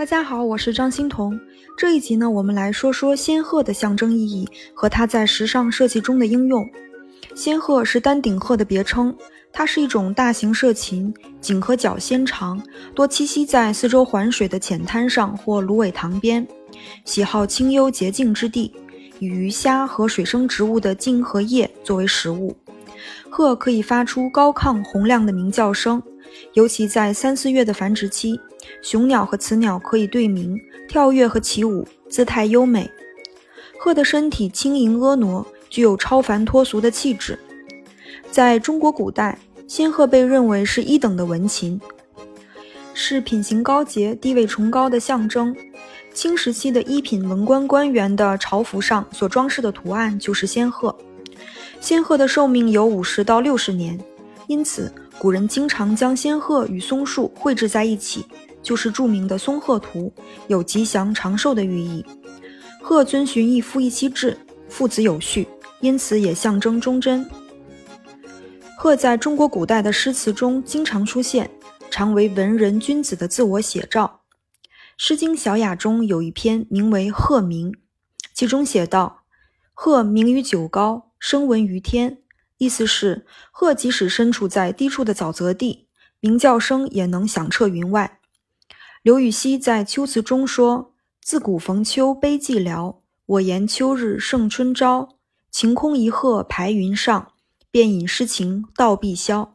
大家好，我是张欣彤。这一集呢，我们来说说仙鹤的象征意义和它在时尚设计中的应用。仙鹤是丹顶鹤的别称，它是一种大型涉禽，颈和脚纤长，多栖息在四周环水的浅滩上或芦苇塘边，喜好清幽洁净之地，以鱼虾和水生植物的茎和叶作为食物。鹤可以发出高亢洪亮的鸣叫声，尤其在三四月的繁殖期。雄鸟和雌鸟可以对鸣、跳跃和起舞，姿态优美。鹤的身体轻盈婀娜，具有超凡脱俗的气质。在中国古代，仙鹤被认为是一等的文禽，是品行高洁、地位崇高的象征。清时期的一品文官官员的朝服上所装饰的图案就是仙鹤。仙鹤的寿命有五十到六十年，因此古人经常将仙鹤与松树绘制在一起。就是著名的松鹤图，有吉祥长寿的寓意。鹤遵循一夫一妻制，父子有序，因此也象征忠贞。鹤在中国古代的诗词中经常出现，常为文人君子的自我写照。《诗经·小雅》中有一篇名为《鹤鸣》，其中写道：“鹤鸣于九皋，声闻于天。”意思是鹤即使身处在低处的沼泽地，鸣叫声也能响彻云外。刘禹锡在《秋词》中说：“自古逢秋悲寂寥，我言秋日胜春朝。晴空一鹤排云上，便引诗情到碧霄。”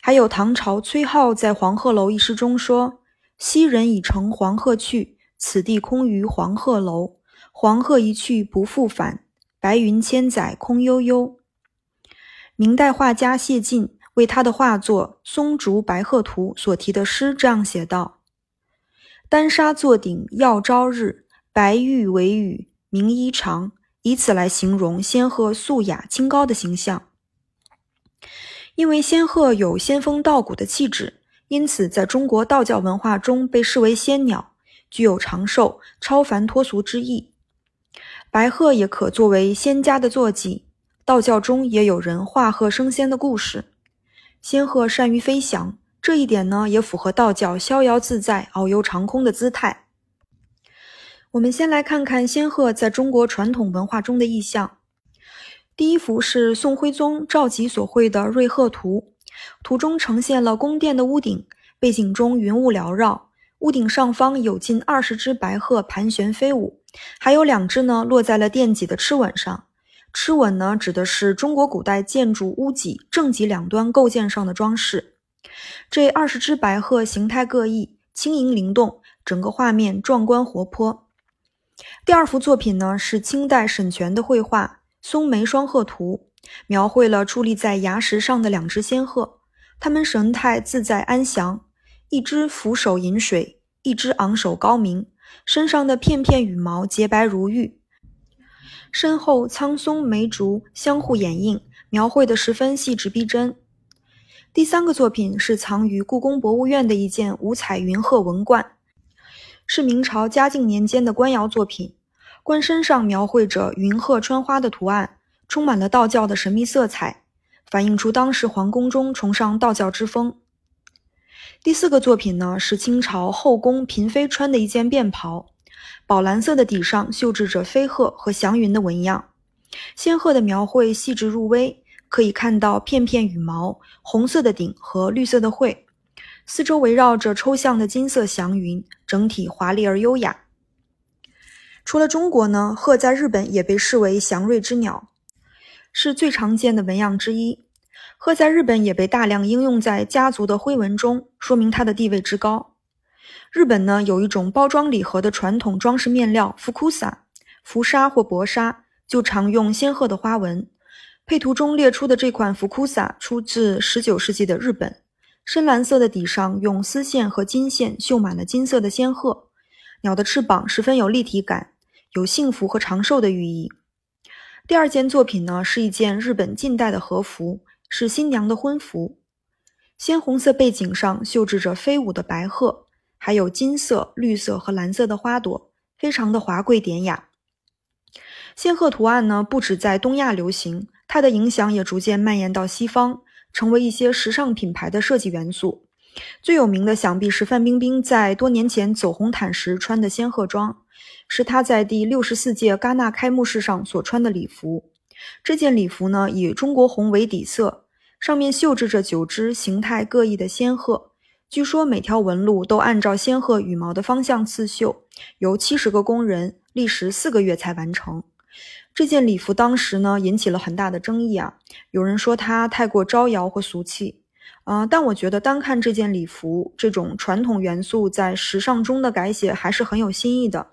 还有唐朝崔颢在《黄鹤楼》一诗中说：“昔人已乘黄鹤去，此地空余黄鹤楼。黄鹤一去不复返，白云千载空悠悠。”明代画家谢晋为他的画作《松竹白鹤图》所题的诗这样写道。丹砂作顶耀朝日，白玉为羽鸣衣裳，以此来形容仙鹤素雅清高的形象。因为仙鹤有仙风道骨的气质，因此在中国道教文化中被视为仙鸟，具有长寿、超凡脱俗之意。白鹤也可作为仙家的坐骑，道教中也有人化鹤升仙的故事。仙鹤善于飞翔。这一点呢，也符合道教逍遥自在、遨游长空的姿态。我们先来看看仙鹤在中国传统文化中的意象。第一幅是宋徽宗赵佶所绘的《瑞鹤图》，图中呈现了宫殿的屋顶，背景中云雾缭绕，屋顶上方有近二十只白鹤盘旋飞舞，还有两只呢落在了殿脊的螭吻上。螭吻呢，指的是中国古代建筑屋脊正脊两端构件上的装饰。这二十只白鹤形态各异，轻盈灵动，整个画面壮观活泼。第二幅作品呢是清代沈佺的绘画《松梅双鹤图》，描绘了矗立在崖石上的两只仙鹤，它们神态自在安详，一只俯首饮水，一只昂首高鸣，身上的片片羽毛洁白如玉，身后苍松梅竹相互掩映，描绘得十分细致逼真。第三个作品是藏于故宫博物院的一件五彩云鹤文冠，是明朝嘉靖年间的官窑作品。冠身上描绘着云鹤穿花的图案，充满了道教的神秘色彩，反映出当时皇宫中崇尚道教之风。第四个作品呢，是清朝后宫嫔妃穿的一件便袍，宝蓝色的底上绣制着飞鹤和祥云的纹样，仙鹤的描绘细致入微。可以看到片片羽毛，红色的顶和绿色的喙，四周围绕着抽象的金色祥云，整体华丽而优雅。除了中国呢，鹤在日本也被视为祥瑞之鸟，是最常见的纹样之一。鹤在日本也被大量应用在家族的徽文中，说明它的地位之高。日本呢有一种包装礼盒的传统装饰面料福库萨，浮纱或薄纱，就常用仙鹤的花纹。配图中列出的这款福库萨出自19世纪的日本，深蓝色的底上用丝线和金线绣满了金色的仙鹤，鸟的翅膀十分有立体感，有幸福和长寿的寓意。第二件作品呢是一件日本近代的和服，是新娘的婚服，鲜红色背景上绣制着飞舞的白鹤，还有金色、绿色和蓝色的花朵，非常的华贵典雅。仙鹤图案呢不止在东亚流行。它的影响也逐渐蔓延到西方，成为一些时尚品牌的设计元素，最有名的想必是范冰冰在多年前走红毯时穿的仙鹤装，是她在第六十四届戛纳开幕式上所穿的礼服。这件礼服呢，以中国红为底色，上面绣制着九只形态各异的仙鹤。据说每条纹路都按照仙鹤羽毛的方向刺绣，由七十个工人历时四个月才完成。这件礼服当时呢引起了很大的争议啊，有人说它太过招摇或俗气，啊，但我觉得单看这件礼服，这种传统元素在时尚中的改写还是很有新意的。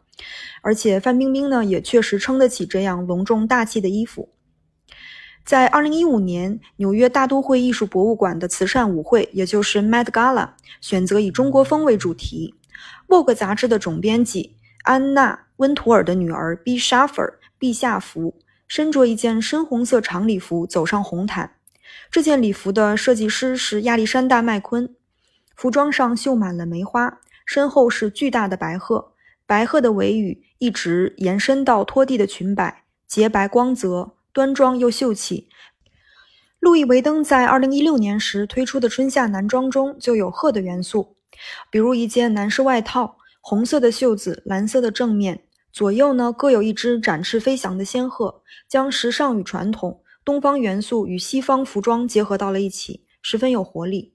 而且范冰冰呢也确实撑得起这样隆重大气的衣服。在二零一五年，纽约大都会艺术博物馆的慈善舞会，也就是 Met Gala，选择以中国风为主题。Vogue 杂志的总编辑安娜·温图尔的女儿 B. Shaffer 陛下服身着一件深红色长礼服走上红毯。这件礼服的设计师是亚历山大·麦昆。服装上绣满了梅花，身后是巨大的白鹤，白鹤的尾羽一直延伸到拖地的裙摆，洁白光泽。端庄又秀气。路易威登在二零一六年时推出的春夏男装中就有鹤的元素，比如一件男士外套，红色的袖子，蓝色的正面，左右呢各有一只展翅飞翔的仙鹤，将时尚与传统、东方元素与西方服装结合到了一起，十分有活力。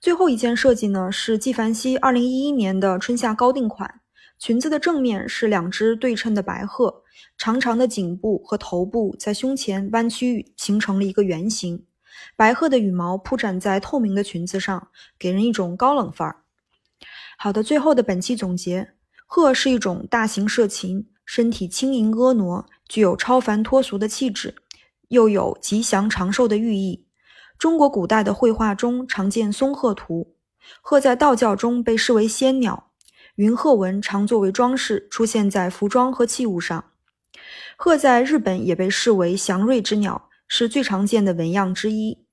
最后一件设计呢是纪梵希二零一一年的春夏高定款。裙子的正面是两只对称的白鹤，长长的颈部和头部在胸前弯曲，形成了一个圆形。白鹤的羽毛铺展在透明的裙子上，给人一种高冷范儿。好的，最后的本期总结：鹤是一种大型社禽，身体轻盈婀娜，具有超凡脱俗的气质，又有吉祥长寿的寓意。中国古代的绘画中常见松鹤图，鹤在道教中被视为仙鸟。云鹤纹常作为装饰，出现在服装和器物上。鹤在日本也被视为祥瑞之鸟，是最常见的纹样之一。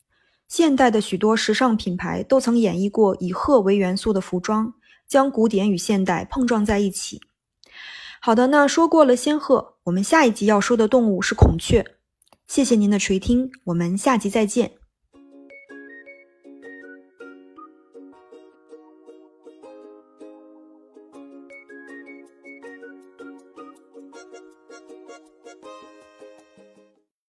现代的许多时尚品牌都曾演绎过以鹤为元素的服装，将古典与现代碰撞在一起。好的，那说过了仙鹤，我们下一集要说的动物是孔雀。谢谢您的垂听，我们下集再见。